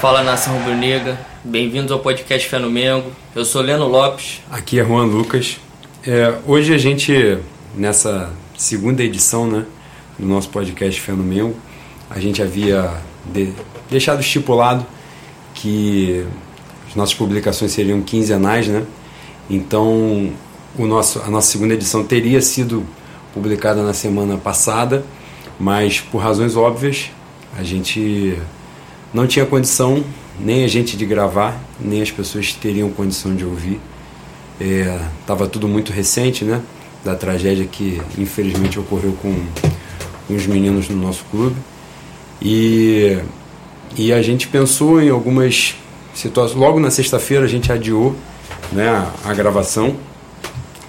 Fala nação rubro-negra, bem-vindos ao podcast Fé no Mengo. Eu sou Leno Lopes. Aqui é Juan Lucas. É, hoje a gente, nessa segunda edição né, do nosso podcast Fé no Mengo, a gente havia de, deixado estipulado que as nossas publicações seriam quinzenais, né? Então, o nosso, a nossa segunda edição teria sido publicada na semana passada, mas por razões óbvias, a gente não tinha condição, nem a gente de gravar, nem as pessoas teriam condição de ouvir. Estava é, tudo muito recente, né? Da tragédia que infelizmente ocorreu com, os meninos no nosso clube. E, e a gente pensou em algumas situações. Logo na sexta-feira a gente adiou né, a gravação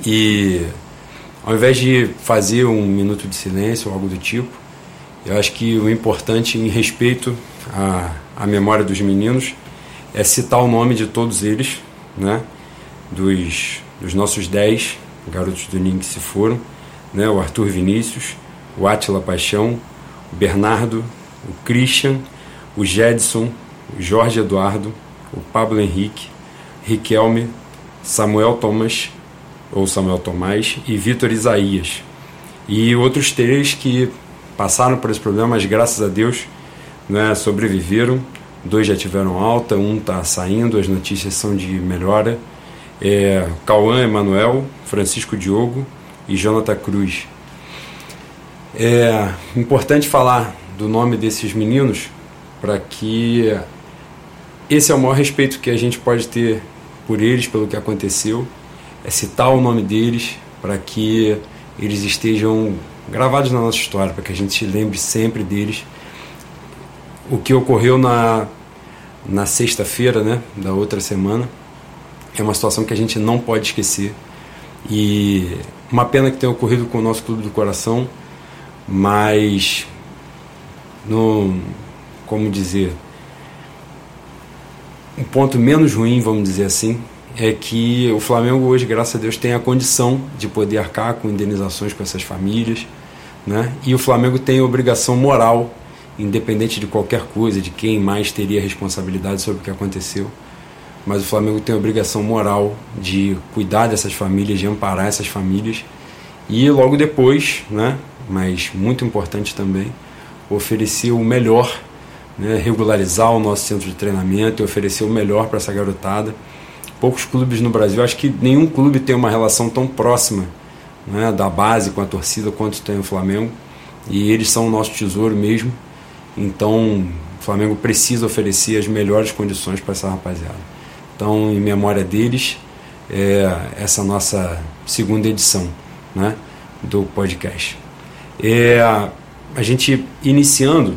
e ao invés de fazer um minuto de silêncio ou algo do tipo, eu acho que o importante em respeito à, à memória dos meninos é citar o nome de todos eles, né, dos, dos nossos dez garotos do Ninho que se foram, né, o Arthur Vinícius, o Átila Paixão, o Bernardo, o Christian, o Jedson, o Jorge Eduardo, o Pablo Henrique, Riquelme, Samuel Thomas, ou Samuel Tomás, e Vitor Isaías. E outros três que passaram por esse problema, mas graças a Deus né, sobreviveram. Dois já tiveram alta, um está saindo, as notícias são de melhora. É, Cauã Emanuel, Francisco Diogo e Jonathan Cruz. É importante falar do nome desses meninos para que esse é o maior respeito que a gente pode ter por eles, pelo que aconteceu, é citar o nome deles para que eles estejam gravados na nossa história, para que a gente se lembre sempre deles. O que ocorreu na, na sexta-feira né, da outra semana é uma situação que a gente não pode esquecer. E uma pena que tenha ocorrido com o nosso Clube do Coração, mas no, como dizer, um ponto menos ruim, vamos dizer assim, é que o Flamengo hoje, graças a Deus, tem a condição de poder arcar com indenizações com essas famílias, né? E o Flamengo tem a obrigação moral, independente de qualquer coisa, de quem mais teria responsabilidade sobre o que aconteceu, mas o Flamengo tem a obrigação moral de cuidar dessas famílias, de amparar essas famílias e logo depois, né? Mas muito importante também, oferecer o melhor, né, regularizar o nosso centro de treinamento e oferecer o melhor para essa garotada. Poucos clubes no Brasil, acho que nenhum clube tem uma relação tão próxima né, da base com a torcida quanto tem o Flamengo. E eles são o nosso tesouro mesmo. Então, o Flamengo precisa oferecer as melhores condições para essa rapaziada. Então, em memória deles, é essa nossa segunda edição né, do podcast. É, a gente iniciando,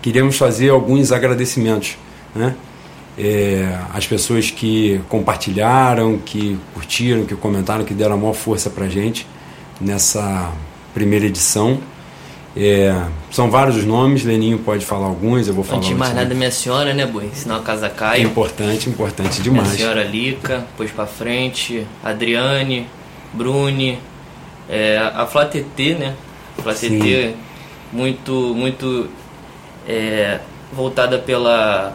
queríamos fazer alguns agradecimentos, né? É, as pessoas que compartilharam, que curtiram, que comentaram, que deram a maior força para gente nessa primeira edição. É, são vários os nomes, Leninho pode falar alguns, eu vou falar. Antes de mais nada, minha senhora, né, Boi? Senão a casa cai. Importante, importante demais. Minha senhora Lica, pôs pra frente, Adriane, Bruni, é, a Flá TT, né? Flá TT muito, muito é, voltada pela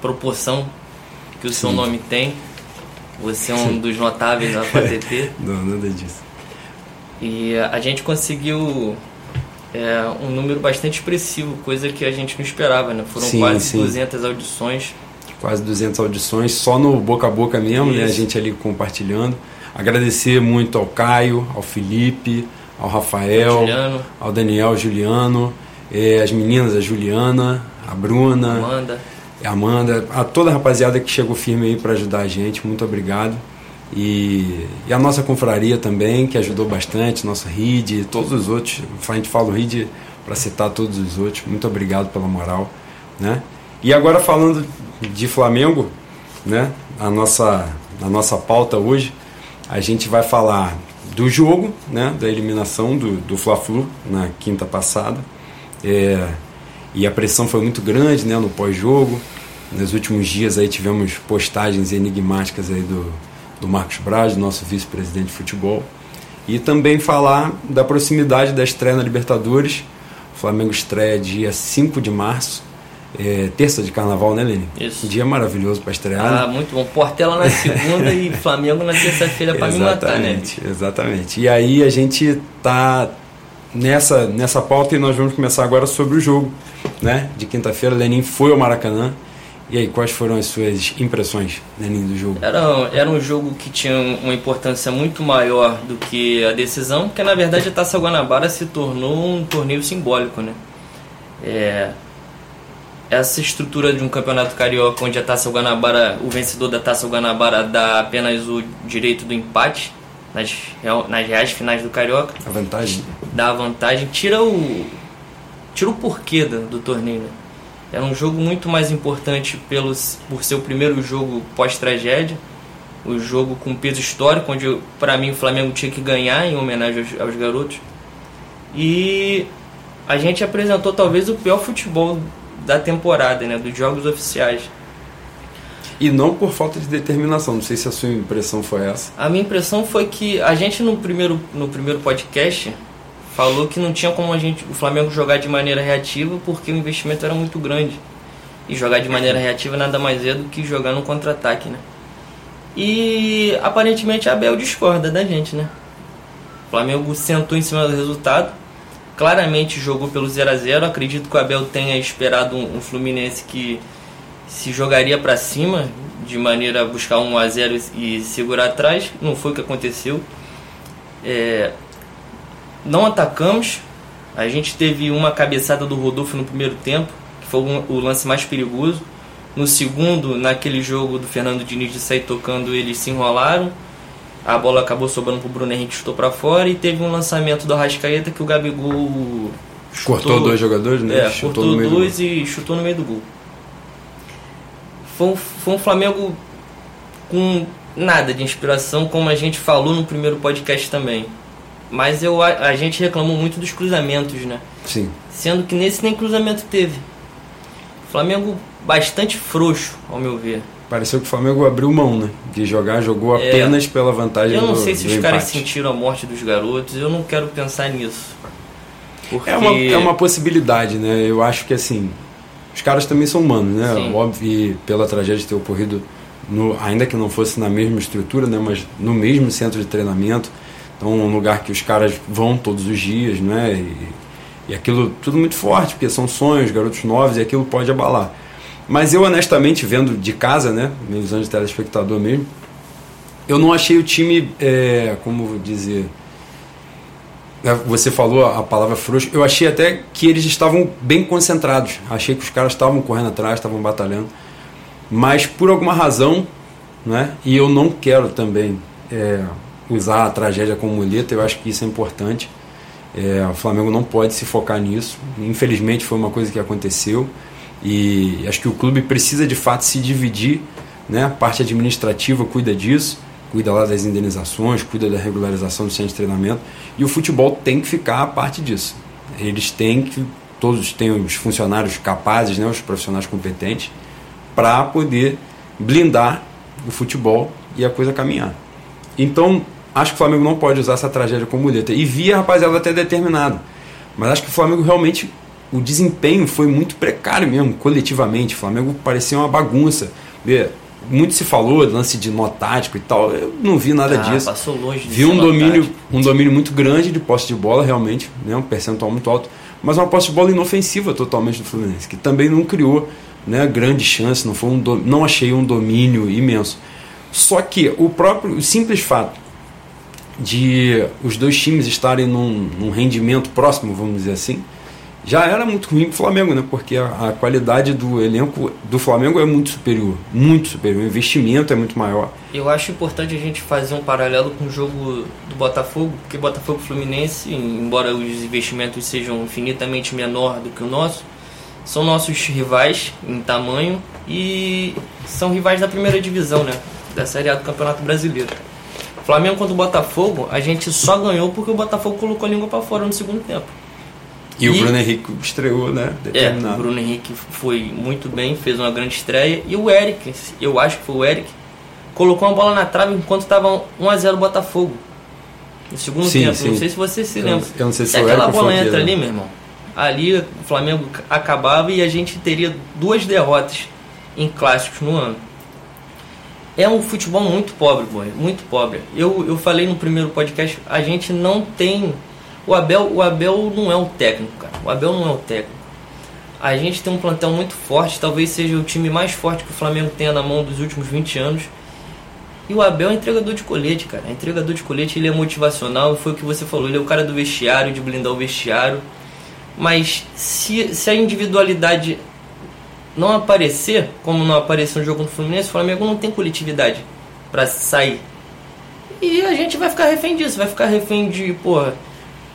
proporção que o seu Sim. nome tem. Você é um Sim. dos notáveis da FATT. Não, nada disso. E a gente conseguiu é, um número bastante expressivo, coisa que a gente não esperava, né? Foram sim, quase sim. 200 audições. Quase 200 audições, só no boca a boca mesmo, Isso. né? A gente ali compartilhando. Agradecer muito ao Caio, ao Felipe, ao Rafael, Juliano. ao Daniel, Juliano, eh, as meninas, a Juliana, a Bruna, Amanda. a Amanda, a toda a rapaziada que chegou firme aí para ajudar a gente, muito obrigado. E, e, a nossa confraria também, que ajudou bastante, nosso RID, todos os outros, a gente fala o RID para citar todos os outros, muito obrigado pela moral. Né? E agora falando de Flamengo, né? a, nossa, a nossa pauta hoje, a gente vai falar do jogo, né, da eliminação do, do Fla-Flu na quinta passada. É, e a pressão foi muito grande né, no pós-jogo. Nos últimos dias aí tivemos postagens enigmáticas aí do, do Marcos Braz, nosso vice-presidente de futebol. E também falar da proximidade da estreia na Libertadores. O Flamengo estreia dia 5 de março. é, terça de carnaval, né, Lene? Isso. Um dia maravilhoso para estrear. Ah, muito bom. Portela na segunda e Flamengo na terça-feira para me matar, né? Exatamente. E aí a gente tá nessa, nessa pauta e nós vamos começar agora sobre o jogo, né? De quinta-feira, Lenin foi ao Maracanã. E aí, quais foram as suas impressões, Lenin, do jogo? Era, era um jogo que tinha uma importância muito maior do que a decisão, porque na verdade a Taça Guanabara se tornou um torneio simbólico, né? É, essa estrutura de um campeonato carioca onde a Taça Guanabara, o vencedor da Taça Guanabara dá apenas o direito do empate nas, nas reais finais do carioca. A vantagem. Dá a vantagem, tira o tira o porquê do, do torneio. Né? Era um jogo muito mais importante pelos, por ser o primeiro jogo pós-tragédia, o jogo com peso histórico, onde para mim o Flamengo tinha que ganhar em homenagem aos, aos garotos. E a gente apresentou talvez o pior futebol da temporada, né, dos jogos oficiais. E não por falta de determinação, não sei se a sua impressão foi essa. A minha impressão foi que a gente no primeiro, no primeiro podcast falou que não tinha como a gente, o Flamengo jogar de maneira reativa porque o investimento era muito grande. E jogar de maneira reativa nada mais é do que jogar no contra-ataque, né? E aparentemente a Abel discorda da gente, né? O Flamengo sentou em cima do resultado, claramente jogou pelo 0 a 0 Acredito que o Abel tenha esperado um, um Fluminense que se jogaria para cima de maneira a buscar um a 0 e segurar atrás. Não foi o que aconteceu. É, não atacamos. A gente teve uma cabeçada do Rodolfo no primeiro tempo, que foi o lance mais perigoso. No segundo, naquele jogo do Fernando Diniz de sair tocando, eles se enrolaram a bola acabou sobrando pro Bruno Henrique, chutou para fora e teve um lançamento do Arrascaeta que o Gabigol chutou, cortou dois jogadores, né? É, chutou cortou dois do... e chutou no meio do gol. Foi um, foi um Flamengo com nada de inspiração, como a gente falou no primeiro podcast também. Mas eu, a, a gente reclamou muito dos cruzamentos, né? Sim. Sendo que nesse nem cruzamento teve. Flamengo bastante frouxo, ao meu ver. Pareceu que o Flamengo abriu mão, né? De jogar, jogou é, apenas pela vantagem Eu não do, sei se os empate. caras sentiram a morte dos garotos, eu não quero pensar nisso. Porque... É, uma, é uma possibilidade, né? Eu acho que assim, os caras também são humanos, né? Sim. Óbvio, pela tragédia ter ocorrido, no, ainda que não fosse na mesma estrutura, né? Mas no mesmo centro de treinamento. Então, um lugar que os caras vão todos os dias, né? E, e aquilo tudo muito forte, porque são sonhos, garotos novos, e aquilo pode abalar. Mas eu, honestamente, vendo de casa, né, minha visão de telespectador mesmo, eu não achei o time, é, como dizer, é, você falou a palavra frouxo, eu achei até que eles estavam bem concentrados. Achei que os caras estavam correndo atrás, estavam batalhando. Mas por alguma razão, né, e eu não quero também é, usar a tragédia como muleta, eu acho que isso é importante. É, o Flamengo não pode se focar nisso. Infelizmente foi uma coisa que aconteceu. E acho que o clube precisa de fato se dividir, né? A parte administrativa cuida disso, cuida lá das indenizações, cuida da regularização do centro de treinamento, e o futebol tem que ficar a parte disso. Eles têm que todos têm os funcionários capazes, né, os profissionais competentes para poder blindar o futebol e a coisa caminhar. Então, acho que o Flamengo não pode usar essa tragédia como muleta. E via a rapaziada até determinado. Mas acho que o Flamengo realmente o desempenho foi muito precário mesmo, coletivamente. O Flamengo parecia uma bagunça. Muito se falou lance de nó tático e tal. Eu não vi nada ah, disso. Passou longe Vi um domínio, um domínio muito grande de posse de bola, realmente, né, um percentual muito alto. Mas uma posse de bola inofensiva totalmente do Fluminense, que também não criou né, grande chance, não, foi um do, não achei um domínio imenso. Só que o próprio o simples fato de os dois times estarem num, num rendimento próximo, vamos dizer assim, já era muito ruim para o Flamengo, né? Porque a, a, qualidade do elenco do Flamengo é muito superior, muito superior. O investimento é muito maior. Eu acho importante a gente fazer um paralelo com o jogo do Botafogo, porque Botafogo Fluminense, embora os investimentos sejam infinitamente menor do que o nosso, são nossos rivais em tamanho e são rivais da primeira divisão, né? Da Série A do Campeonato Brasileiro. Flamengo contra o Botafogo, a gente só ganhou porque o Botafogo colocou a língua para fora no segundo tempo. E, e, o Bruno Henrique estreou, né? Determinado. É, o Bruno Henrique foi muito bem, fez uma grande estreia. E o Eric, eu acho que foi o Eric, colocou uma bola na trave enquanto estava 1x0 Botafogo. No segundo sim, tempo. Sim. Não sei se você se lembra. Eu não sei se, se aquela bola entra ali, meu irmão. ali o Flamengo acabava e a gente teria duas derrotas em clássicos no ano. É um futebol muito pobre, boy, muito pobre. Eu, eu falei no primeiro podcast, a gente não tem. O Abel, o Abel não é o técnico, cara. O Abel não é o técnico. A gente tem um plantel muito forte, talvez seja o time mais forte que o Flamengo tenha na mão dos últimos 20 anos. E o Abel é entregador de colete, cara. É entregador de colete, ele é motivacional, foi o que você falou, ele é o cara do vestiário, de blindar o vestiário. Mas se, se a individualidade não aparecer, como não apareceu no jogo do Fluminense, o Flamengo não tem coletividade para sair. E a gente vai ficar refém disso, vai ficar refém de, porra,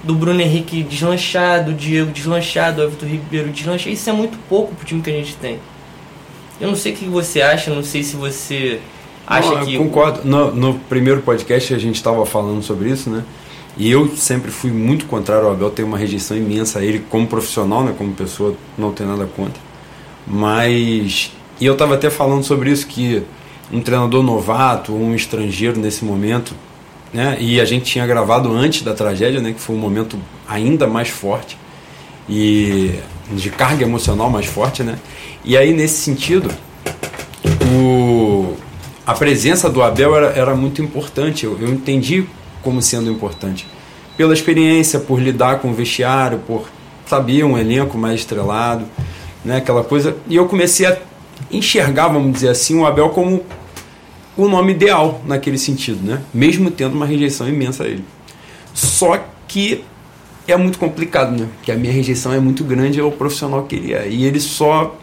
do Bruno Henrique deslanchado, do Diego deslanchado, do Everton Ribeiro deslanchado. Isso é muito pouco pro time que a gente tem. Eu não sei o que você acha, não sei se você acha não, que. concordo. No, no primeiro podcast a gente estava falando sobre isso, né? E eu sempre fui muito contrário ao Abel, tenho uma rejeição imensa a ele como profissional, né? Como pessoa, não tenho nada contra. Mas. E eu estava até falando sobre isso, que um treinador novato, um estrangeiro nesse momento, né? E a gente tinha gravado antes da tragédia, né? Que foi um momento ainda mais forte e de carga emocional mais forte, né? E aí nesse sentido, o, a presença do Abel era, era muito importante. Eu, eu entendi como sendo importante pela experiência, por lidar com o vestiário, por saber um elenco mais estrelado né, aquela coisa. E eu comecei a enxergar, vamos dizer assim, o Abel como o nome ideal naquele sentido, né? Mesmo tendo uma rejeição imensa a ele. Só que é muito complicado, né? Porque a minha rejeição é muito grande ao profissional que ele é. E ele só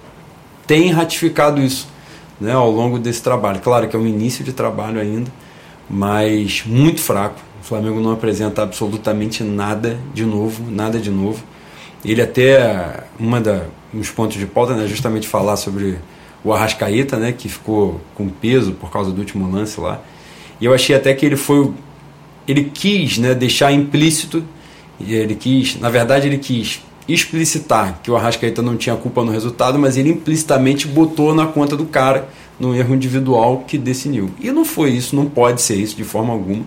tem ratificado isso né, ao longo desse trabalho. Claro que é um início de trabalho ainda, mas muito fraco. O Flamengo não apresenta absolutamente nada de novo, nada de novo. Ele até, uma da, uns pontos de pauta, né, justamente falar sobre o Arrascaeta, né, que ficou com peso por causa do último lance lá. E eu achei até que ele foi ele quis, né, deixar implícito, ele quis, na verdade ele quis explicitar que o Arrascaeta não tinha culpa no resultado, mas ele implicitamente botou na conta do cara no erro individual que decidiu. E não foi isso, não pode ser isso de forma alguma.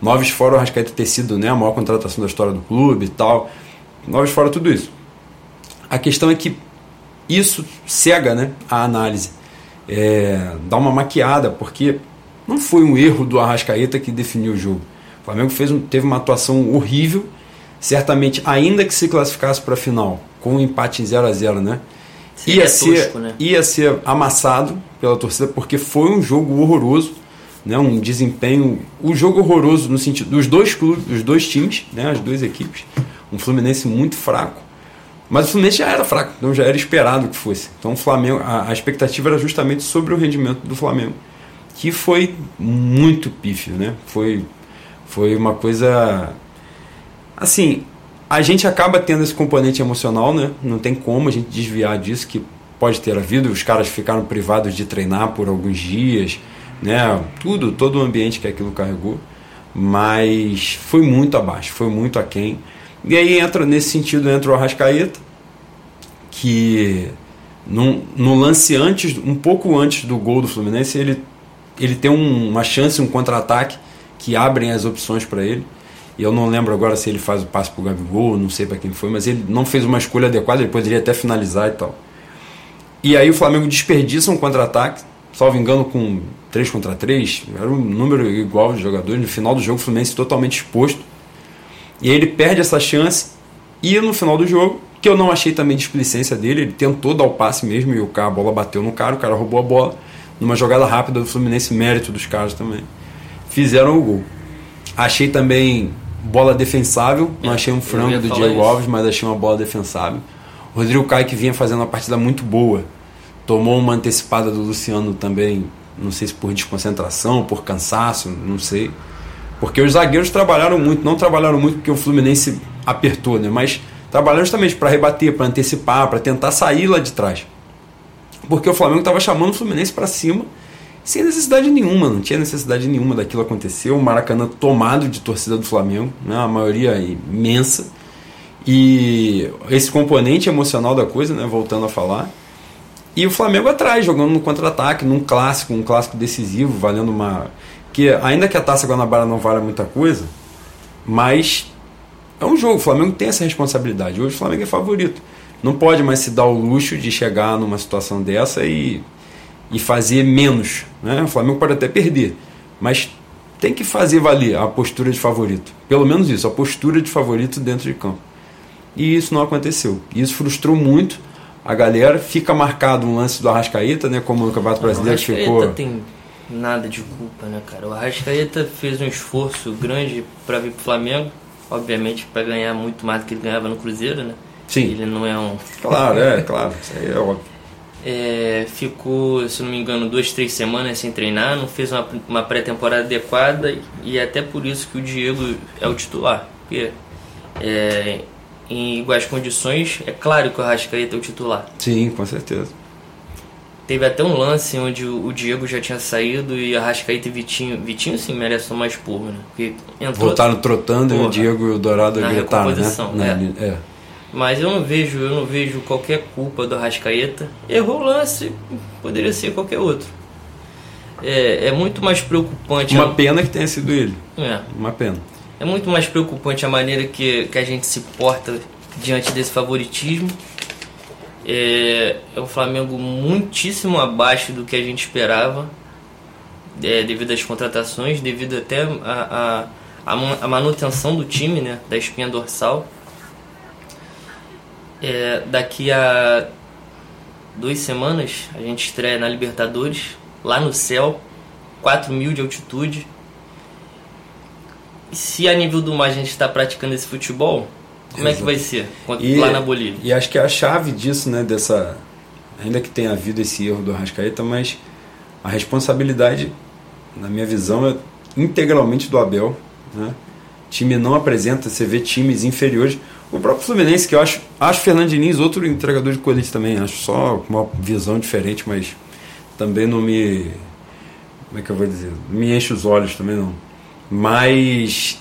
Noves fora o Arrascaeta ter sido né, a maior contratação da história do clube e tal. Noves fora tudo isso. A questão é que isso cega né, a análise, é, dá uma maquiada, porque não foi um erro do Arrascaeta que definiu o jogo. O Flamengo fez um, teve uma atuação horrível, certamente, ainda que se classificasse para a final, com um empate em 0 a 0 né? ia, ser, tosco, né? ia ser amassado pela torcida, porque foi um jogo horroroso, né? um desempenho. O um jogo horroroso no sentido dos dois clubes, dos dois times, né? as duas equipes. Um Fluminense muito fraco mas o Fluminense já era fraco, então já era esperado que fosse. Então o Flamengo, a, a expectativa era justamente sobre o rendimento do Flamengo, que foi muito pífio, né? Foi, foi uma coisa. Assim, a gente acaba tendo esse componente emocional, né? Não tem como a gente desviar disso, que pode ter havido. Os caras ficaram privados de treinar por alguns dias, né? Tudo, todo o ambiente que aquilo carregou. Mas foi muito abaixo, foi muito aquém. E aí entra, nesse sentido, entra o Arrascaeta, que no, lance antes, um pouco antes do gol do Fluminense, ele, ele tem um, uma chance, um contra-ataque que abrem as opções para ele. E eu não lembro agora se ele faz o passe pro Gabigol, não sei para quem foi, mas ele não fez uma escolha adequada, ele poderia até finalizar e tal. E aí o Flamengo desperdiça um contra-ataque, salvo engano, com 3 contra 3, era um número igual de jogadores. No final do jogo, o Fluminense totalmente exposto e aí ele perde essa chance e no final do jogo, que eu não achei também displicência dele, ele tentou dar o passe mesmo e o cara, a bola bateu no cara, o cara roubou a bola. Numa jogada rápida do Fluminense, mérito dos caras também. Fizeram o gol. Achei também bola defensável, não achei um frango do Diego isso. Alves, mas achei uma bola defensável. O Rodrigo Caio que vinha fazendo uma partida muito boa, tomou uma antecipada do Luciano também, não sei se por desconcentração, por cansaço, não sei. Porque os zagueiros trabalharam muito, não trabalharam muito porque o Fluminense apertou, né? Mas trabalharam justamente para rebater, para antecipar, para tentar sair lá de trás. Porque o Flamengo estava chamando o Fluminense para cima sem necessidade nenhuma, não tinha necessidade nenhuma daquilo acontecer. O Maracanã tomado de torcida do Flamengo, né? a maioria imensa. E esse componente emocional da coisa, né? voltando a falar. E o Flamengo atrás, jogando no contra-ataque, num clássico, um clássico decisivo, valendo uma que ainda que a Taça Guanabara não valha muita coisa, mas é um jogo, o Flamengo tem essa responsabilidade. Hoje o Flamengo é favorito. Não pode mais se dar o luxo de chegar numa situação dessa e, e fazer menos. Né? O Flamengo pode até perder, mas tem que fazer valer a postura de favorito. Pelo menos isso, a postura de favorito dentro de campo. E isso não aconteceu. Isso frustrou muito a galera. Fica marcado um lance do Arrascaeta, né? Como no Campeonato Brasileiro ficou. tem nada de culpa, né, cara? O Arrascaeta fez um esforço grande para vir pro Flamengo, obviamente para ganhar muito mais do que ele ganhava no Cruzeiro, né? Sim. Ele não é um. Claro, é, claro. Isso aí é óbvio. É, ficou, se não me engano, duas, três semanas sem treinar, não fez uma, uma pré-temporada adequada e é até por isso que o Diego é o titular. Porque é, em iguais condições, é claro que o Arrascaeta é o titular. Sim, com certeza. Teve até um lance onde o Diego já tinha saído e Arrascaeta e Vitinho. Vitinho sim merece mais porra, né? Porque entrou. Voltaram trotando e o Porra. Diego e o Dourado gritaram, né? Na- é. é. Mas eu não vejo, eu não vejo qualquer culpa do Arrascaeta. Errou o lance, poderia ser qualquer outro. É, é muito mais preocupante. Uma pena que tenha sido ele. É, Uma pena. é muito mais preocupante a maneira que, que a gente se porta diante desse favoritismo. É, é um Flamengo muitíssimo abaixo do que a gente esperava, é, devido às contratações, devido até a, a, a ma- a manutenção do time, né, da espinha dorsal. É, daqui a duas semanas a gente estreia na Libertadores, lá no céu, 4 mil de altitude. E se a nível do mar a gente está praticando esse futebol, como é que vai ser E- lá na Bolívia? E acho que a chave disso, né, dessa. Ainda que tenha havido esse erro do Arrascaeta, mas a responsabilidade, na minha visão, é integralmente do Abel. Né? Time não apresenta, você vê times inferiores. O próprio Fluminense, que eu acho, acho Fernando Diniz outro entregador de colete também, acho só uma visão diferente, mas também não me. Como é que eu vou dizer? Não me enche os olhos também não. Mas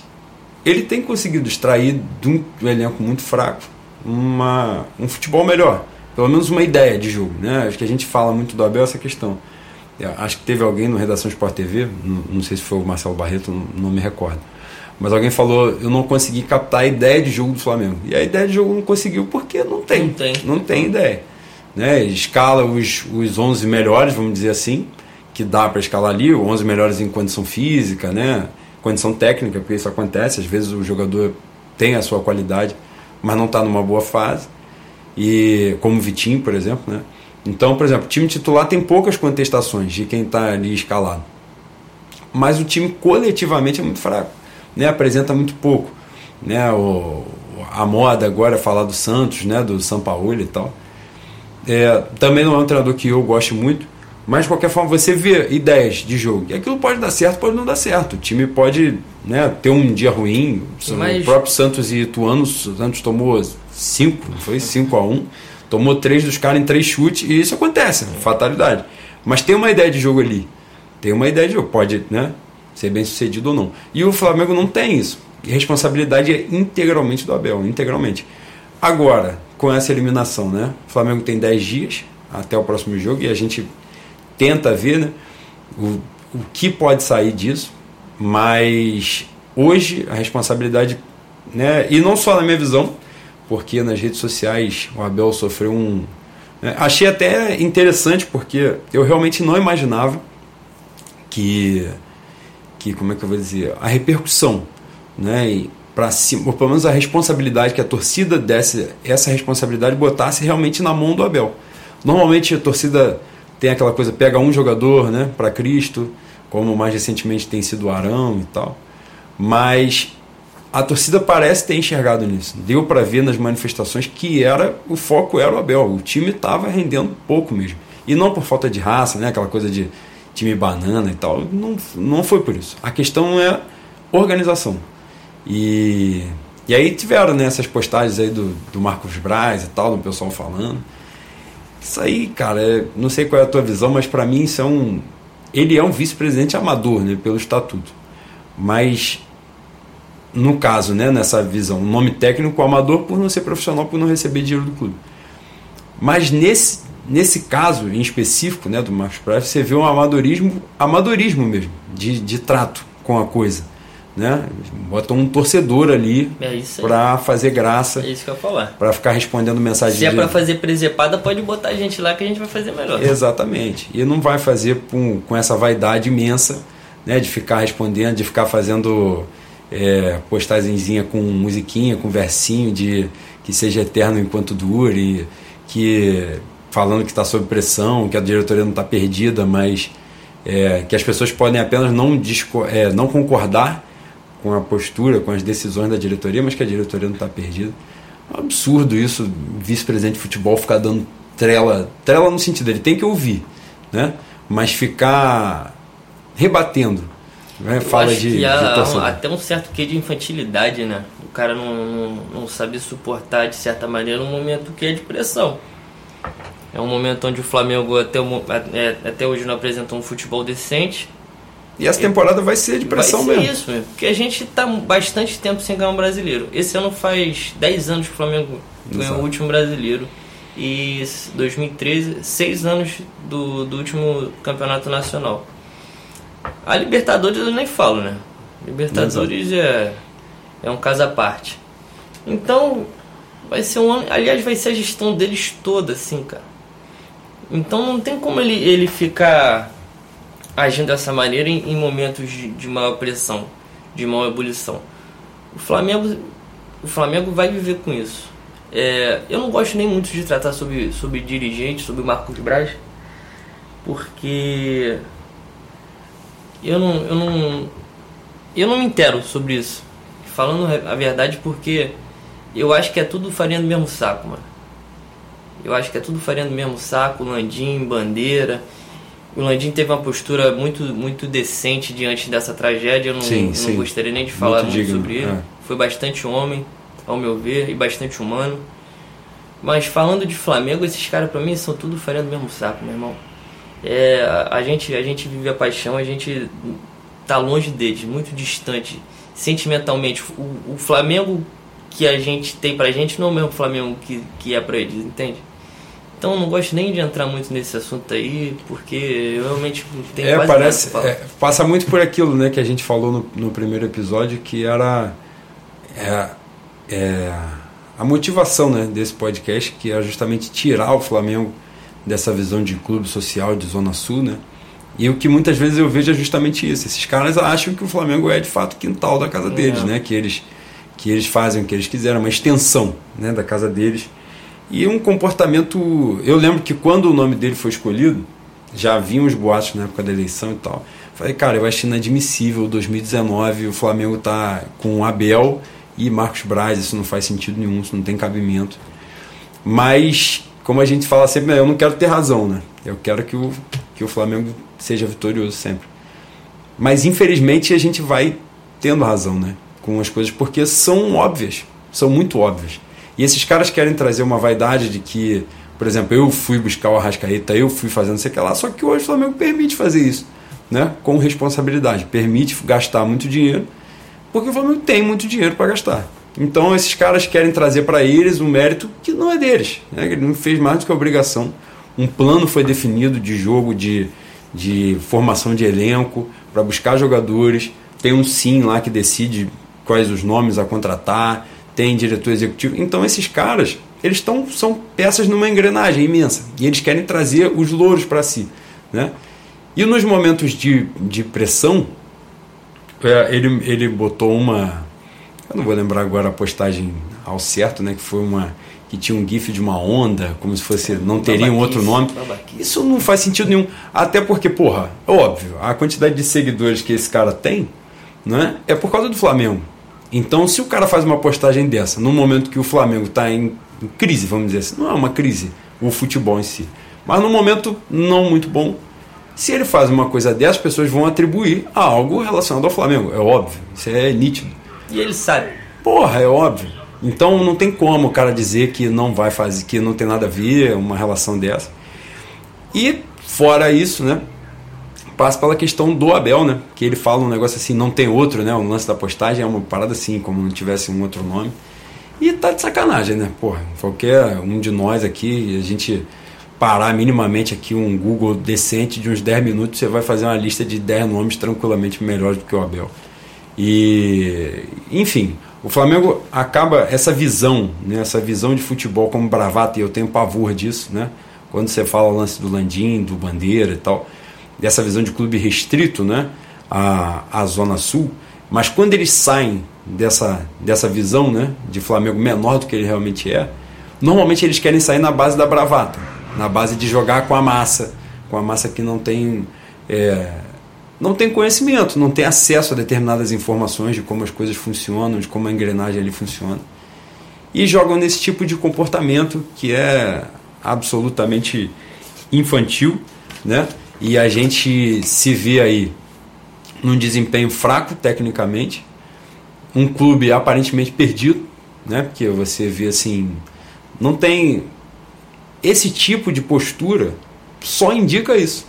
ele tem conseguido extrair de um, de um elenco muito fraco uma, um futebol melhor. Pelo menos uma ideia de jogo. Né? Acho que a gente fala muito do Abel essa questão. Eu acho que teve alguém no Redação Sport TV, não, não sei se foi o Marcelo Barreto, não, não me recordo. Mas alguém falou, eu não consegui captar a ideia de jogo do Flamengo. E a ideia de jogo não conseguiu porque não tem. Não tem. Não tem ideia. Né? Escala os, os 11 melhores, vamos dizer assim, que dá para escalar ali, os 11 melhores em condição física, né? Condição técnica, porque isso acontece, às vezes o jogador tem a sua qualidade, mas não está numa boa fase. E como o Vitinho, por exemplo, né? Então, por exemplo, o time titular tem poucas contestações de quem está ali escalado. Mas o time coletivamente é muito fraco, né? Apresenta muito pouco, né? O, a moda agora é falar do Santos, né? Do São Paulo e tal. É, também não é um treinador que eu gosto muito, mas de qualquer forma você vê ideias de jogo. E aquilo pode dar certo, pode não dar certo. O time pode né, ter um dia ruim. Mas- O próprio Santos e Ituano, o Santos tomou 5, foi 5 a 1 Tomou três dos caras em três chutes e isso acontece, fatalidade. Mas tem uma ideia de jogo ali. Tem uma ideia de jogo, pode né, ser bem sucedido ou não. E o Flamengo não tem isso. E a responsabilidade é integralmente do Abel, integralmente. Agora, com essa eliminação, né? O Flamengo tem 10 dias até o próximo jogo e a gente tenta ver né, o, o que pode sair disso, mas hoje a responsabilidade, né, e não só na minha visão, porque nas redes sociais o Abel sofreu um. né, achei até interessante, porque eu realmente não imaginava que, que como é que eu vou dizer, a repercussão, né, para cima, ou pelo menos a responsabilidade que a torcida desse, essa responsabilidade botasse realmente na mão do Abel. Normalmente a torcida tem aquela coisa, pega um jogador, né, para Cristo, como mais recentemente tem sido o Arão e tal. Mas a torcida parece ter enxergado nisso. Deu para ver nas manifestações que era o foco era o Abel. O time estava rendendo pouco mesmo. E não por falta de raça, né? aquela coisa de time banana e tal. Não, não foi por isso. A questão é organização. E, e aí tiveram né, essas postagens aí do, do Marcos Braz e tal, do pessoal falando. Isso aí, cara, é- não sei qual é a tua visão, mas para mim isso é um. Ele é um vice-presidente amador, né, pelo estatuto. Mas no caso, né, nessa visão, nome técnico amador por não ser profissional, por não receber dinheiro do clube. Mas nesse, nesse caso em específico, né, do Marcos Braz, você vê um amadorismo, amadorismo mesmo, de, de trato com a coisa. Né? Bota um torcedor ali É para fazer graça, É isso que eu ia falar. para ficar respondendo mensagem Se é de... pra fazer presepada, pode botar a gente lá que a gente vai fazer melhor. Exatamente. E não vai fazer com, com essa vaidade imensa, né? De ficar respondendo, de ficar fazendo é, postagenzinha com musiquinha, com versinho de que seja eterno enquanto dure, que falando que está sob pressão, que a diretoria não está perdida, mas é, que as pessoas podem apenas não, disco, é, não concordar com a postura, com as decisões da diretoria, mas que a diretoria não está perdida. É um absurdo isso, vice-presidente de futebol ficar dando trela, trela no sentido, ele tem que ouvir, né? mas ficar rebatendo. Né? Fala de, que há um- até um certo quê de infantilidade, né? O cara não, não, não sabe suportar, de certa maneira, um momento que é de pressão. É um momento onde o Flamengo até, é, até hoje não apresentou um futebol decente. E essa temporada vai ser de pressão Vai ser mesmo. isso, mesmo, porque a gente tá bastante tempo sem ganhar um brasileiro. Esse ano faz 10 anos que o Flamengo ganhou Exato. o último brasileiro. E 2013, 6 anos do, do último campeonato nacional. A Libertadores eu nem falo, né? Libertadores é, é um caso à parte. Então, vai ser um ano. Aliás, vai ser a gestão deles toda, assim, cara. Então não tem como ele, ele ficar agindo dessa maneira em, em momentos de, de maior pressão, de maior ebulição. O Flamengo, o Flamengo vai viver com isso. É, eu não gosto nem muito de tratar sobre, sobre dirigente, sobre Marcos Braz, porque eu não, eu não, eu não me intero sobre isso. Falando a verdade, porque eu acho que é tudo farinha do mesmo saco, mano. Eu acho que é tudo farinha do mesmo saco, Landim, Bandeira. O Landim teve uma postura muito, muito decente diante dessa tragédia. Eu não, Sim, não sim. gostaria nem de falar Muito muito, sobre ele. é. Foi bastante homem, ao meu ver, e bastante humano. Mas falando de Flamengo, esses caras pra mim são tudo farinha do mesmo saco, meu irmão. É, a, a gente, a gente vive a paixão, a gente tá longe deles, muito distante sentimentalmente. O, o Flamengo que a gente tem pra gente não é o mesmo Flamengo que, que é pra eles, entende? Então não gosto nem de entrar muito nesse assunto aí, porque eu realmente tenho É, quase parece, nada é, passa muito por aquilo né, que a gente falou no, no primeiro episódio, que era é, é, a motivação né, desse podcast, que é justamente tirar o Flamengo dessa visão de clube social de Zona Sul, né? E o que muitas vezes eu vejo é justamente isso. Esses caras acham que o Flamengo é de fato quintal da casa deles, É. né? Que eles, que eles fazem o que eles quiseram, uma extensão né, da casa deles. E um comportamento. Eu lembro que quando o nome dele foi escolhido, já haviam os boatos na época da eleição e tal. Falei, cara, eu acho inadmissível 2019 o Flamengo tá com Abel e Marcos Braz, isso não faz sentido nenhum, isso não tem cabimento. Mas, como a gente fala sempre, eu não quero ter razão, né? Eu quero que o, que o Flamengo seja vitorioso sempre. Mas, infelizmente, a gente vai tendo razão, né? Com as coisas, porque são óbvias, são muito óbvias. E esses caras querem trazer uma vaidade de que, por exemplo, eu fui buscar o Arrascaeta, eu fui fazendo sei lá, só que hoje o Flamengo permite fazer isso, né? Com responsabilidade, permite gastar muito dinheiro, porque o Flamengo tem muito dinheiro para gastar. Então esses caras querem trazer para eles um mérito que não é deles, né? Ele não fez mais do que a obrigação. Um plano foi definido de jogo, de, de formação de elenco, para buscar jogadores. Tem um sim lá que decide quais os nomes a contratar, tem diretor executivo. Então esses caras, eles estão são peças numa engrenagem imensa e eles querem trazer os louros para si, né? E nos momentos de, de pressão, é, ele, ele botou uma. Eu não vou lembrar agora a postagem ao certo, né? Que foi uma. Que tinha um GIF de uma onda, como se fosse. Não teria um outro nome. Isso não faz sentido nenhum. Até porque, porra, é óbvio, a quantidade de seguidores que esse cara tem né, é por causa do Flamengo. Então, se o cara faz uma postagem dessa, num momento que o Flamengo está em, em crise, vamos dizer assim, não é uma crise o futebol em si, mas num momento não muito bom, se ele faz uma coisa dessa, as pessoas vão atribuir a algo relacionado ao Flamengo. É óbvio, isso é nítido. E ele sabe. Porra, é óbvio. Então não tem como o cara dizer que não vai fazer, que não tem nada a ver uma relação dessa. E fora isso, né? Passa pela questão do Abel, né? Que ele fala um negócio assim, não tem outro, né? O lance da postagem é uma parada assim, como não tivesse um outro nome. E tá de sacanagem, né? Porra, qualquer um de nós aqui, a gente parar minimamente aqui um Google decente de uns 10 minutos, você vai fazer uma lista de 10 nomes tranquilamente melhores do que o Abel. E, enfim, o Flamengo acaba essa visão, né, essa visão de futebol como bravata, e eu tenho pavor disso, né? Quando você fala o lance do Landim, do Bandeira e tal, dessa visão de clube restrito, né? A, a Zona Sul. Mas quando eles saem dessa, dessa visão, né? De Flamengo menor do que ele realmente é, normalmente eles querem sair na base da bravata, na base de jogar com a massa, com a massa que não tem. É, não tem conhecimento, não tem acesso a determinadas informações de como as coisas funcionam, de como a engrenagem ali funciona. E jogam nesse tipo de comportamento que é absolutamente infantil, né? E a gente se vê aí num desempenho fraco tecnicamente, um clube aparentemente perdido, né? Porque você vê assim, não tem esse tipo de postura só indica isso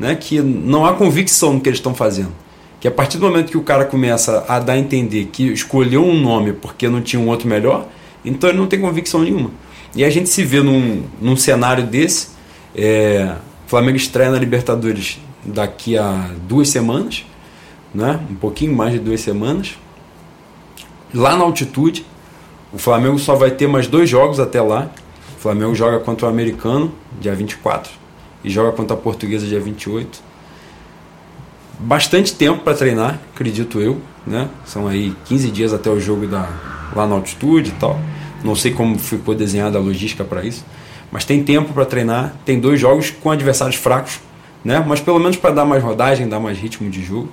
né, que não há convicção no que eles estão fazendo. Que a partir do momento que o cara começa a dar a entender que escolheu um nome porque não tinha um outro melhor, então ele não tem convicção nenhuma. E a gente se vê num, num cenário desse. É, Flamengo estreia na Libertadores daqui a duas semanas, né? um pouquinho mais de duas semanas. Lá na altitude, o Flamengo só vai ter mais dois jogos até lá. O Flamengo joga contra o americano, dia 24 e joga contra a Portuguesa dia 28. Bastante tempo para treinar, acredito eu, né? São aí 15 dias até o jogo da, lá na altitude e tal. Não sei como ficou desenhada a logística para isso, mas tem tempo para treinar. Tem dois jogos com adversários fracos, né? Mas pelo menos para dar mais rodagem, dar mais ritmo de jogo.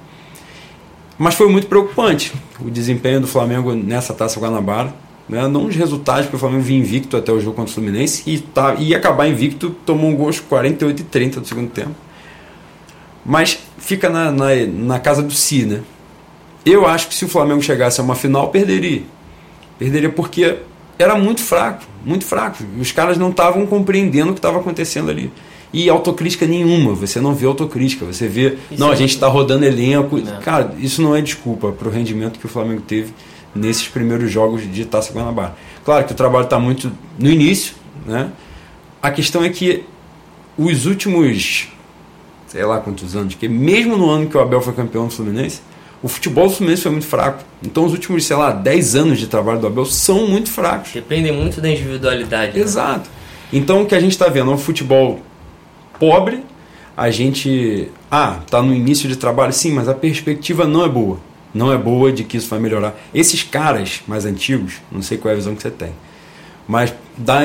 Mas foi muito preocupante o desempenho do Flamengo nessa Taça Guanabara né? Não os resultados, porque o Flamengo vinha invicto até o jogo contra o Fluminense e tá, ia acabar invicto, tomou um gol aos 48 e 30 do segundo tempo. Mas fica na, na, na casa do Si, né? Eu acho que se o Flamengo chegasse a uma final, perderia. Perderia porque era muito fraco, muito fraco. Os caras não estavam compreendendo o que estava acontecendo ali. E autocrítica nenhuma, você não vê autocrítica, você vê, isso não, é a gente está rodando elenco. Não. Cara, isso não é desculpa para o rendimento que o Flamengo teve nesses primeiros jogos de Taça Guanabara. Claro que o trabalho está muito no início, né? A questão é que os últimos, sei lá quantos anos, que mesmo no ano que o Abel foi campeão do Fluminense, o futebol do Fluminense foi muito fraco. Então os últimos, sei lá, 10 anos de trabalho do Abel são muito fracos. Dependem muito da individualidade. Né? Exato. Então o que a gente está vendo é um futebol pobre, a gente. Ah, está no início de trabalho, sim, mas a perspectiva não é boa não é boa de que isso vai melhorar. Esses caras mais antigos, não sei qual é a visão que você tem, mas dá,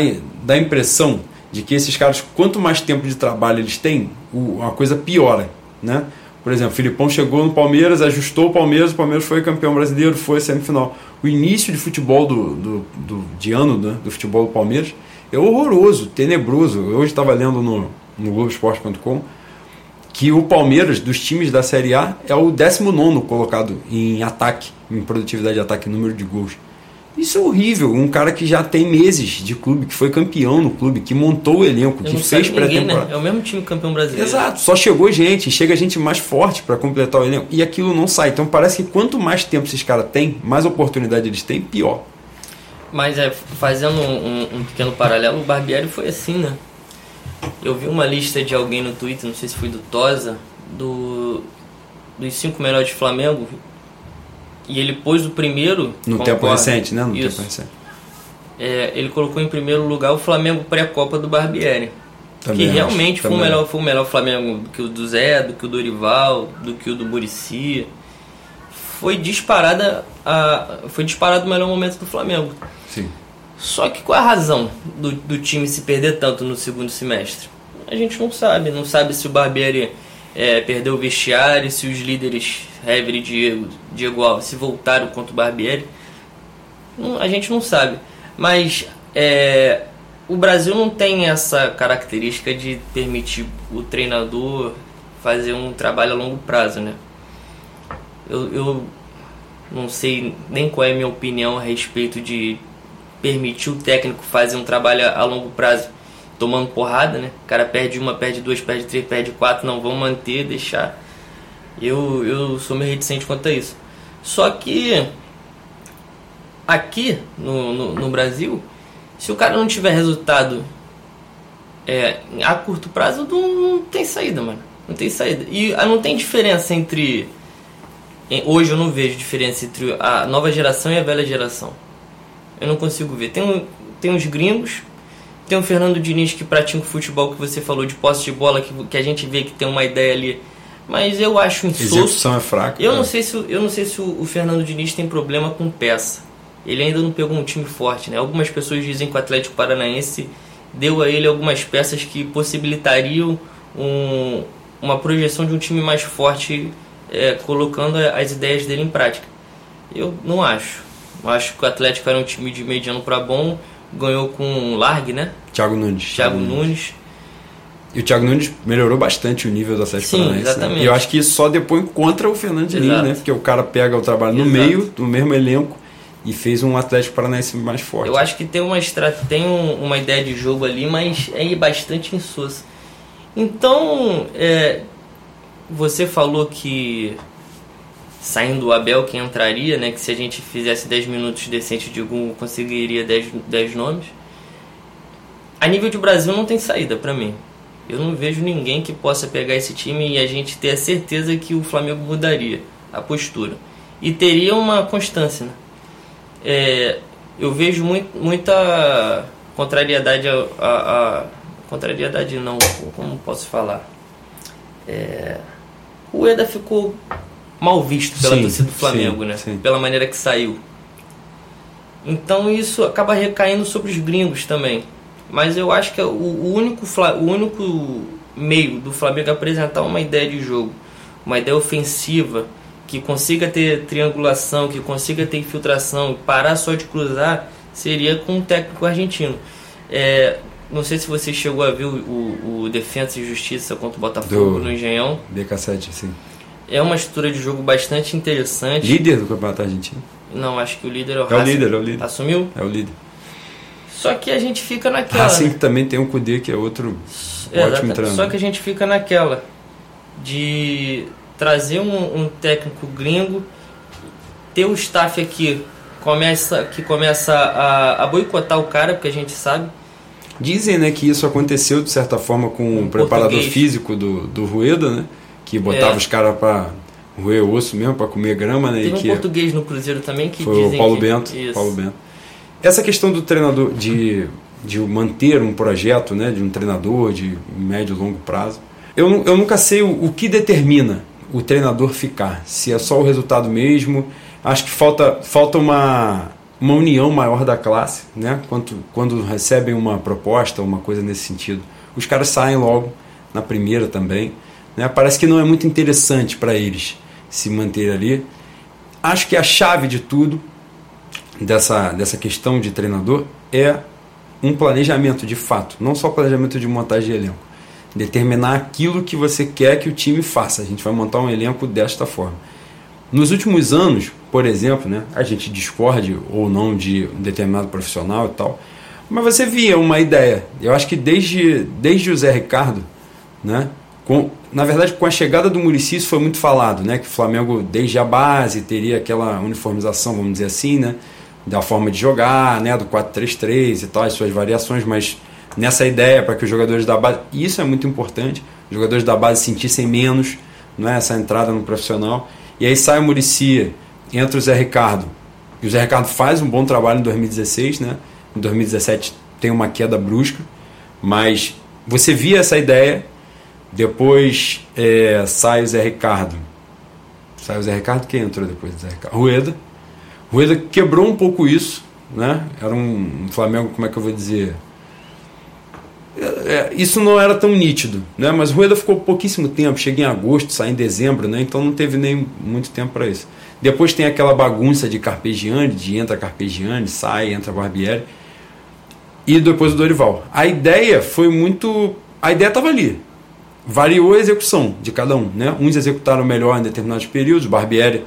dá a impressão de que esses caras, quanto mais tempo de trabalho eles têm, o, a coisa piora, né? Por exemplo, o Filipão chegou no Palmeiras, ajustou o Palmeiras, o Palmeiras foi campeão brasileiro, foi semifinal. O início de futebol do, do, do de ano, né, do futebol do Palmeiras, é horroroso, tenebroso. Eu hoje estava lendo no, no Globoesporte.com que o Palmeiras, dos times da Série A, é o 19 colocado em ataque, em produtividade de ataque, número de gols. Isso é horrível. Um cara que já tem meses de clube, que foi campeão no clube, que montou o elenco, que fez pré-temporada. Né? É o mesmo time campeão brasileiro. Exato. Só chegou gente, chega gente mais forte para completar o elenco. E aquilo não sai. Então parece que quanto mais tempo esses caras têm, mais oportunidade eles têm, pior. Mas é, fazendo um, um pequeno paralelo, o Barbieri foi assim, né? Eu vi uma lista de alguém no Twitter, não sei se foi do Tosa, do, dos cinco melhores de Flamengo. E ele pôs o primeiro. No tempo recente, né? No isso. tempo recente. É, ele colocou em primeiro lugar o Flamengo pré-copa do Barbieri. Também que acho, realmente foi o, melhor, foi o melhor Flamengo do que o do Zé, do que o do Dorival, do que o do Murici. Foi disparada a, foi disparado o melhor momento do Flamengo. Sim. Só que qual é a razão do, do time se perder tanto no segundo semestre? A gente não sabe. Não sabe se o Barbieri é, perdeu o vestiário, se os líderes Hever e Diego, Diego Alves se voltaram contra o Barbieri. Não, a gente não sabe. Mas é, o Brasil não tem essa característica de permitir o treinador fazer um trabalho a longo prazo, né? Eu, eu não sei nem qual é a minha opinião a respeito de permitir o técnico fazer um trabalho a longo prazo tomando porrada, né? O cara perde uma, perde duas, perde três, perde quatro, não, vão manter, deixar. Eu, eu sou meio reticente quanto a isso. Só que aqui no, no, no Brasil, se o cara não tiver resultado é, a curto prazo, não, não tem saída, mano. Não tem saída. E ah, não tem diferença entre hoje eu não vejo diferença entre a nova geração e a velha geração. Eu não consigo ver. Tem, tem uns gringos, tem o Fernando Diniz que pratica o futebol que você falou de posse de bola, que, que a gente vê que tem uma ideia ali. Mas eu acho insosso. Execução é fraca. Eu, é. não sei se, eu não sei se o, o Fernando Diniz tem problema com peça. Ele ainda não pegou um time forte, né? Algumas pessoas dizem que o Atlético Paranaense deu a ele algumas peças que possibilitariam um, uma projeção de um time mais forte, é, colocando as ideias dele em prática. Eu não acho. Eu acho que o Atlético era um time de mediano para bom, ganhou com o Largue, né? Thiago Nunes. Thiago, Thiago Nunes. Nunes. E o Thiago Nunes melhorou bastante o nível do Atlético Paranaense. Né? Exatamente. Né? E eu acho que isso só depois contra o Fernando Diniz, né? Porque o cara pega o trabalho no Exato. meio, do mesmo elenco, e fez um Atlético Paranaense mais forte. Eu acho que tem uma tem um, uma ideia de jogo ali, mas é bastante insossa. Então, é, você falou que saindo o Abel que entraria, né, que se a gente fizesse 10 minutos decente de Google conseguiria 10, 10 nomes. A nível de Brasil não tem saída para mim. Eu não vejo ninguém que possa pegar esse time e a gente ter a certeza que o Flamengo mudaria a postura. E teria uma constância, né? é, eu vejo muito, muita contrariedade a, a, a, contrariedade não como posso falar é, o Eda ficou mal visto pela sim, torcida do Flamengo sim, né sim. pela maneira que saiu então isso acaba recaindo sobre os gringos também mas eu acho que é o, o único o único meio do Flamengo apresentar uma ideia de jogo uma ideia ofensiva que consiga ter triangulação, que consiga ter infiltração, parar só de cruzar, seria com um técnico argentino. É, não sei se você chegou a ver o, o, o Defensa e Justiça contra o Botafogo Do no Engenhão. BK7, sim. É uma estrutura de jogo bastante interessante. Líder do Campeonato Argentino? Não, acho que o líder é o É o líder, é o líder. Assumiu? É o líder. Só que a gente fica naquela. Assim né? que também tem o Kudê, que é outro Exato. ótimo treinador. Só que a gente fica naquela de trazer um, um técnico gringo, ter o staff aqui começa, que começa a, a boicotar o cara, porque a gente sabe. Dizem né, que isso aconteceu de certa forma com um o preparador português. físico do, do Rueda, né? Que botava é. os caras para roer osso mesmo, para comer grama, né? Tem um que português no Cruzeiro também que foi dizem o Paulo que, Bento, isso. Paulo Bento. Essa questão do treinador de, de manter um projeto, né, de um treinador de médio e longo prazo, eu, eu nunca sei o, o que determina o treinador ficar. Se é só o resultado mesmo, acho que falta, falta uma, uma união maior da classe, né? Quando, quando recebem uma proposta, uma coisa nesse sentido. Os caras saem logo na primeira também. Né? Parece que não é muito interessante para eles se manter ali. Acho que a chave de tudo dessa, dessa questão de treinador é um planejamento de fato, não só planejamento de montagem de elenco determinar aquilo que você quer que o time faça. A gente vai montar um elenco desta forma. Nos últimos anos, por exemplo, né, a gente discorde ou não de um determinado profissional e tal, mas você via uma ideia. Eu acho que desde, desde o Zé Ricardo, né, com, na verdade, com a chegada do Muricy, isso foi muito falado, né, que o Flamengo, desde a base, teria aquela uniformização, vamos dizer assim, né, da forma de jogar, né, do 4-3-3 e tal, as suas variações, mas nessa ideia para que os jogadores da base, isso é muito importante, os jogadores da base sentissem menos, não é essa entrada no profissional. E aí sai o Murici, entra o Zé Ricardo. E o Zé Ricardo faz um bom trabalho em 2016, né? Em 2017 tem uma queda brusca, mas você via essa ideia, depois é, sai o Zé Ricardo. Sai o Zé Ricardo, quem entrou depois do Zé Ricardo? Rueda. Rueda quebrou um pouco isso, né? Era um Flamengo, como é que eu vou dizer? é, isso não era tão nítido, né? Mas Rueda ficou pouquíssimo tempo, cheguei em agosto, saí em dezembro, né? Então não teve nem muito tempo para isso. Depois tem aquela bagunça de Carpegiani, de entra Carpegiani, sai, entra Barbieri. E depois o Dorival. A ideia foi muito. A ideia estava ali. Variou a execução de cada um. Né? Uns executaram melhor em determinados períodos. Barbieri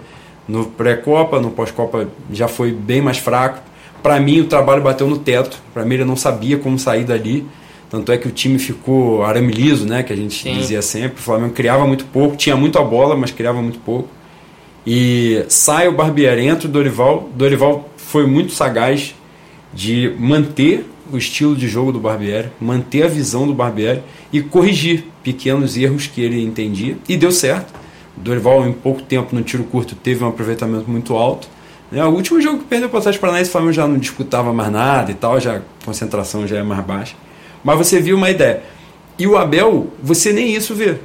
no pré-copa, no pós-copa já foi bem mais fraco. Para mim, o trabalho bateu no teto. Para mim, ele não sabia como sair dali. Tanto é que o time ficou arame liso, né? Que a gente Sim. dizia sempre. O Flamengo criava muito pouco, tinha muito a bola, mas criava muito pouco. E sai o Barbieri, entra o Dorival. Dorival foi muito sagaz de manter o estilo de jogo do Barbieri, manter a visão do Barbieri e corrigir pequenos erros que ele entendia. E deu certo. Dorival, em pouco tempo, no tiro curto, teve um aproveitamento muito alto. Né? O último jogo que perdeu para o Atlético Paranaense, o Flamengo já não disputava mais nada e tal, já a concentração já é mais baixa. Mas você viu uma ideia. E o Abel, você nem isso vê.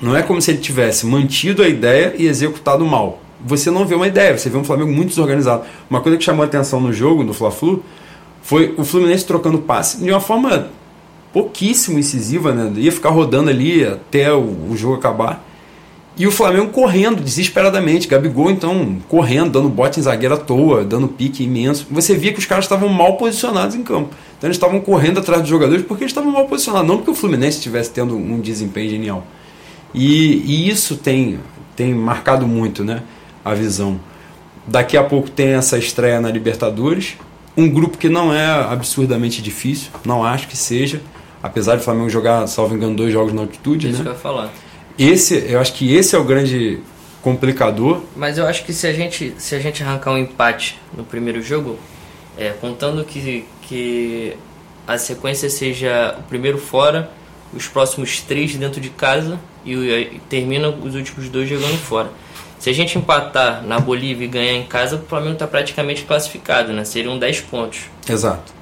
Não é como se ele tivesse mantido a ideia e executado mal. Você não vê uma ideia, você vê um Flamengo muito desorganizado. Uma coisa que chamou a atenção no jogo, no Fla-Flu, foi o Fluminense trocando passe de uma forma pouquíssimo incisiva, né? Ia ficar rodando ali até o, o jogo acabar. E o Flamengo correndo desesperadamente. Gabigol, então, correndo, dando bote em zagueiro à toa, dando pique imenso. Você via que os caras estavam mal posicionados em campo. Então eles estavam correndo atrás dos jogadores porque eles estavam mal posicionados, não porque o Fluminense estivesse tendo um desempenho genial. E, e isso tem, tem marcado muito né, a visão. Daqui a pouco tem essa estreia na Libertadores. Um grupo que não é absurdamente difícil, não acho que seja. Apesar de o Flamengo jogar, salvo engano, dois jogos na altitude. Isso né? que eu ia falar. Esse, eu acho que esse é o grande complicador. Mas eu acho que se a gente, se a gente arrancar um empate no primeiro jogo, é, contando que, que a sequência seja o primeiro fora, os próximos três dentro de casa e, e termina os últimos dois jogando fora. Se a gente empatar na Bolívia e ganhar em casa, o Flamengo está praticamente classificado, né? Seriam 10 pontos. Exato.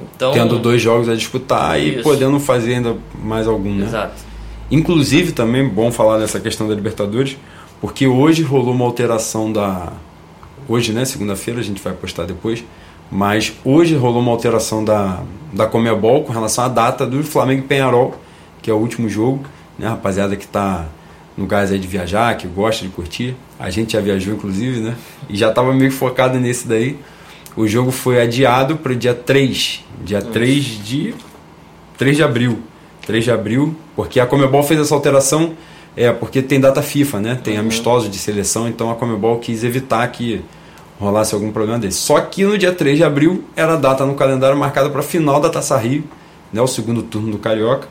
Então, Tendo dois jogos a disputar e Isso. podendo fazer ainda mais algum, né? Exato. Inclusive, também bom falar dessa questão da Libertadores, porque hoje rolou uma alteração da. Hoje, né? Segunda-feira, a gente vai postar depois. Mas hoje rolou uma alteração da, da Comebol com relação à data do Flamengo e Penharol, que é o último jogo. Né, rapaziada que está no gás aí de viajar, que gosta de curtir. A gente já viajou, inclusive, né? E já estava meio focado nesse daí. O jogo foi adiado para o dia 3. Dia 3 de. 3 de abril. 3 de abril, porque a Comebol fez essa alteração é porque tem data FIFA, né? Tem amistosos de seleção, então a Comebol quis evitar que rolasse algum problema desse. Só que no dia 3 de abril era a data no calendário marcada para a final da Taça Rio, né, o segundo turno do Carioca,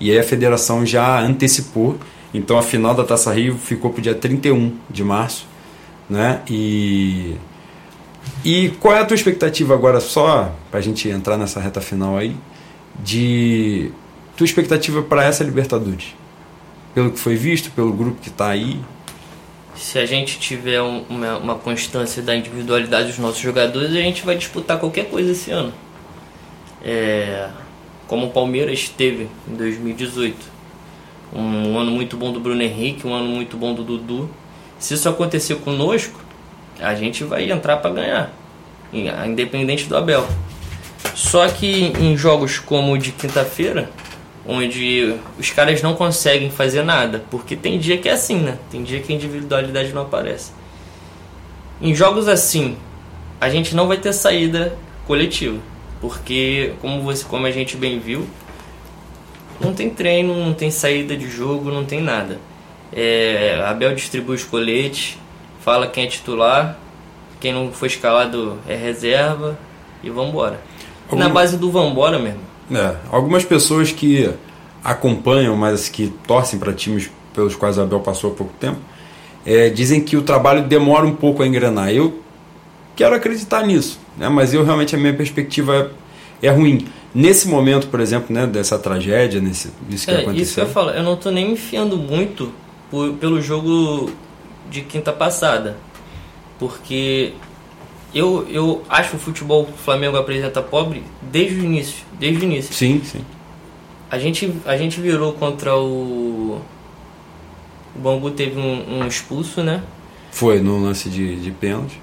e aí a federação já antecipou, então a final da Taça Rio ficou para o dia 31 de março, né? E e qual é a tua expectativa agora só para a gente entrar nessa reta final aí de tua expectativa para essa Libertadores? Pelo que foi visto, pelo grupo que está aí, Se a gente tiver um- uma, uma constância da individualidade dos nossos jogadores, a gente vai disputar qualquer coisa esse ano. É, como o Palmeiras teve em 2018. Um ano muito bom do Bruno Henrique, um ano muito bom do Dudu. Se isso acontecer conosco, a gente vai entrar para ganhar, in- independente do Abel. Só que em jogos como o de quinta-feira, onde os caras não conseguem fazer nada, porque tem dia que é assim, né? Tem dia que a individualidade não aparece. Em jogos assim, a gente não vai ter saída coletiva, porque como você, como a gente bem viu, não tem treino, não tem saída de jogo, não tem nada. É, Abel distribui os coletes, fala quem é titular, quem não foi escalado é reserva e vambora. E na Algum- base do vambora mesmo. É, algumas pessoas que acompanham, mas que torcem para times pelos quais Abel passou há pouco tempo, é, dizem que o trabalho demora um pouco a engrenar. Eu quero acreditar nisso, né? mas eu realmente a minha perspectiva é, é ruim. Nesse momento, por exemplo, né, dessa tragédia, nesse, isso que É, aconteceu. isso que eu falo, eu não tô nem me fiando muito por- pelo jogo de quinta passada. Porque eu, eu acho o futebol que o Flamengo apresenta pobre desde o início. Desde o início. Sim, sim. A gente, a gente virou contra o. O Bangu teve um, um expulso, né? Foi no lance de, de pênalti.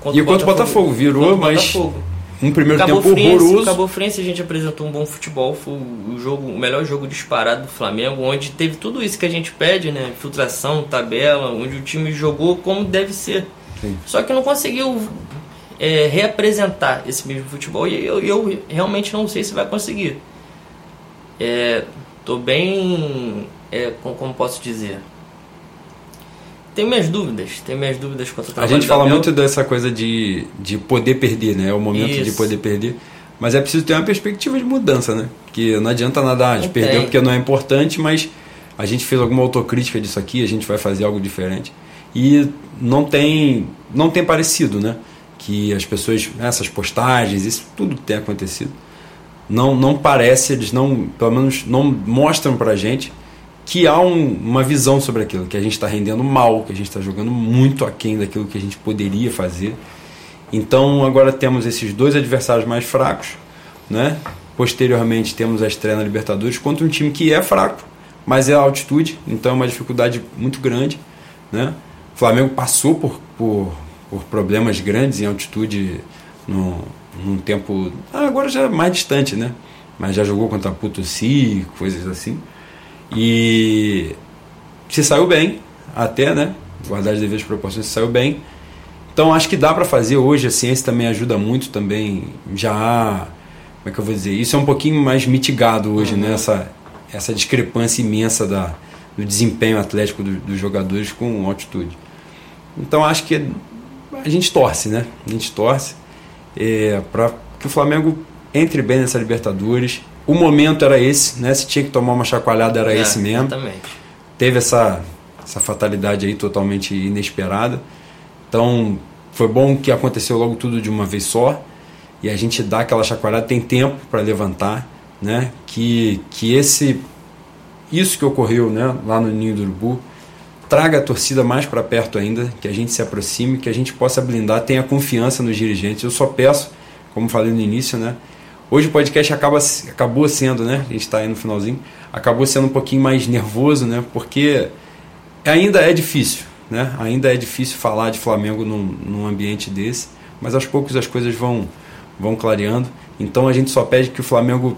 Contra E contra o Botafogo, virou, Contra o mas Botafogo. Um primeiro Cabo tempo Friense, horroroso. Cabo Friense a gente apresentou um bom futebol, foi o jogo, o melhor jogo disparado do Flamengo, onde teve tudo isso que a gente pede, né? Filtração, tabela, onde o time jogou como deve ser. Sim. Só que não conseguiu é, reapresentar esse mesmo futebol e eu, eu realmente não sei se vai conseguir. É, tô bem. É, como, como posso dizer? Tenho minhas dúvidas, tenho minhas dúvidas quanto ao A trabalho gente fala muito dessa coisa de, de poder perder, né? É o momento de Isso. poder perder. Mas é preciso ter uma perspectiva de mudança, né? Que não adianta nada, ah, a gente Não perdeu porque não é importante, mas a gente fez alguma autocrítica disso aqui, a gente vai fazer algo diferente. E não tem, não tem parecido, né? Que as pessoas, essas postagens, isso tudo que tem acontecido, não, não parece, eles não, pelo menos não mostram pra gente que há um, uma visão sobre aquilo, que a gente está rendendo mal, que a gente está jogando muito aquém daquilo que a gente poderia fazer. Então agora temos esses dois adversários mais fracos, né? Posteriormente temos a estreia na Libertadores contra um time que é fraco, mas é a altitude, então é uma dificuldade muito grande, né? O Flamengo passou por, por, por problemas grandes em altitude no, num tempo ah, agora já é mais distante, né? Mas já jogou contra Potosí, coisas assim. E se saiu bem, até, né? Guardar as devidas proporções, se saiu bem. Então acho que dá para fazer hoje, a ciência também ajuda muito também. Já há, como é que eu vou dizer? Isso é um pouquinho mais mitigado hoje, uhum. né? Essa, essa discrepância imensa da, do desempenho atlético do, dos jogadores com altitude. Então acho que a gente torce, né? A gente torce é, para que o Flamengo entre bem nessa Libertadores, o momento era esse, né? Se tinha que tomar uma chacoalhada era é, esse mesmo. Exatamente. Teve essa, essa fatalidade aí totalmente inesperada. Então foi bom que aconteceu logo tudo de uma vez só e a gente dá aquela chacoalhada, tem tempo para levantar, né? Que, que esse isso que ocorreu, né, lá no Ninho do Urubu, traga a torcida mais para perto ainda, que a gente se aproxime, que a gente possa blindar, tenha confiança nos dirigentes. Eu só peço, como falei no início, né, Hoje o podcast acaba, acabou sendo, né? A gente está aí no finalzinho. Acabou sendo um pouquinho mais nervoso, né? Porque ainda é difícil, né? Ainda é difícil falar de Flamengo num, num ambiente desse. Mas aos poucos as coisas vão, vão clareando. Então a gente só pede que o Flamengo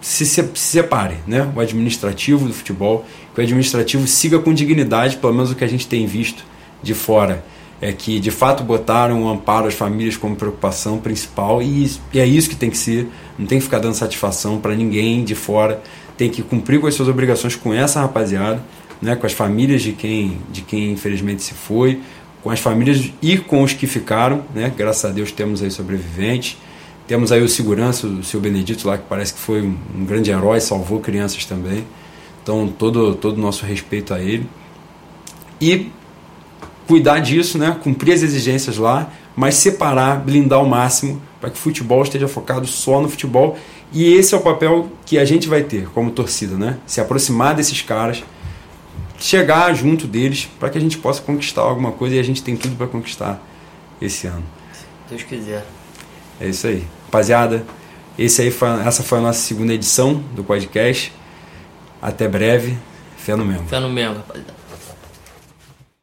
se, se, separe, né? O administrativo do futebol, que o administrativo siga com dignidade, pelo menos o que a gente tem visto de fora é que de fato botaram o amparo às famílias como preocupação principal e, e é isso que tem que ser. Não tem que ficar dando satisfação para ninguém de fora. Tem que cumprir com as suas obrigações com essa rapaziada, né, com as famílias de quem, de quem infelizmente se foi, com as famílias e com os que ficaram. Né, graças a Deus temos aí sobreviventes. Temos aí o segurança, o seu Benedito lá, que parece que foi um, grande herói, salvou crianças também. Então, todo o todo nosso respeito a ele. E cuidar disso, né? cumprir as exigências lá, mas separar, blindar ao máximo para que o futebol esteja focado só no futebol. E esse é o papel que a gente vai ter como torcida, né? Se aproximar desses caras, chegar junto deles para que a gente possa conquistar alguma coisa e a gente tem tudo para conquistar esse ano. Se Deus quiser. É isso aí. Rapaziada, esse aí foi, essa foi a nossa segunda edição do podcast. Até breve. Fé no mesmo. Fé no mesmo, rapaziada.